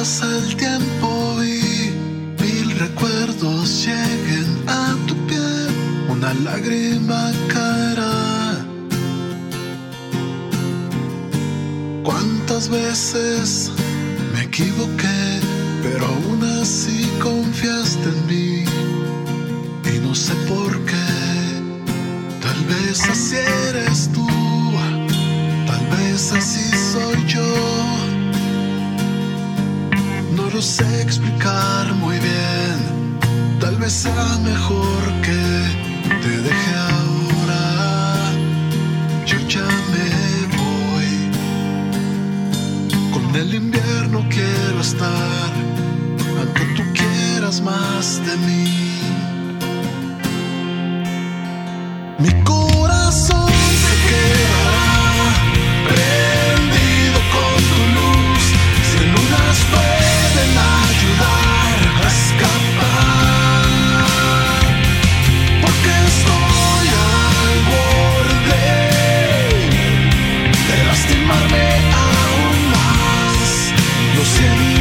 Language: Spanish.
pasa el tiempo y mil recuerdos lleguen a tu piel, una lágrima caerá. ¿Cuántas veces me equivoqué, pero aún así confiaste en mí? Y no sé por qué, tal vez así eres tú, tal vez así soy yo. Lo sé explicar muy bien, tal vez sea mejor que te deje ahora. Yo ya me voy. Con el invierno quiero estar, aunque tú quieras más de mí. Mi de lastimarme aún más. Lo siento.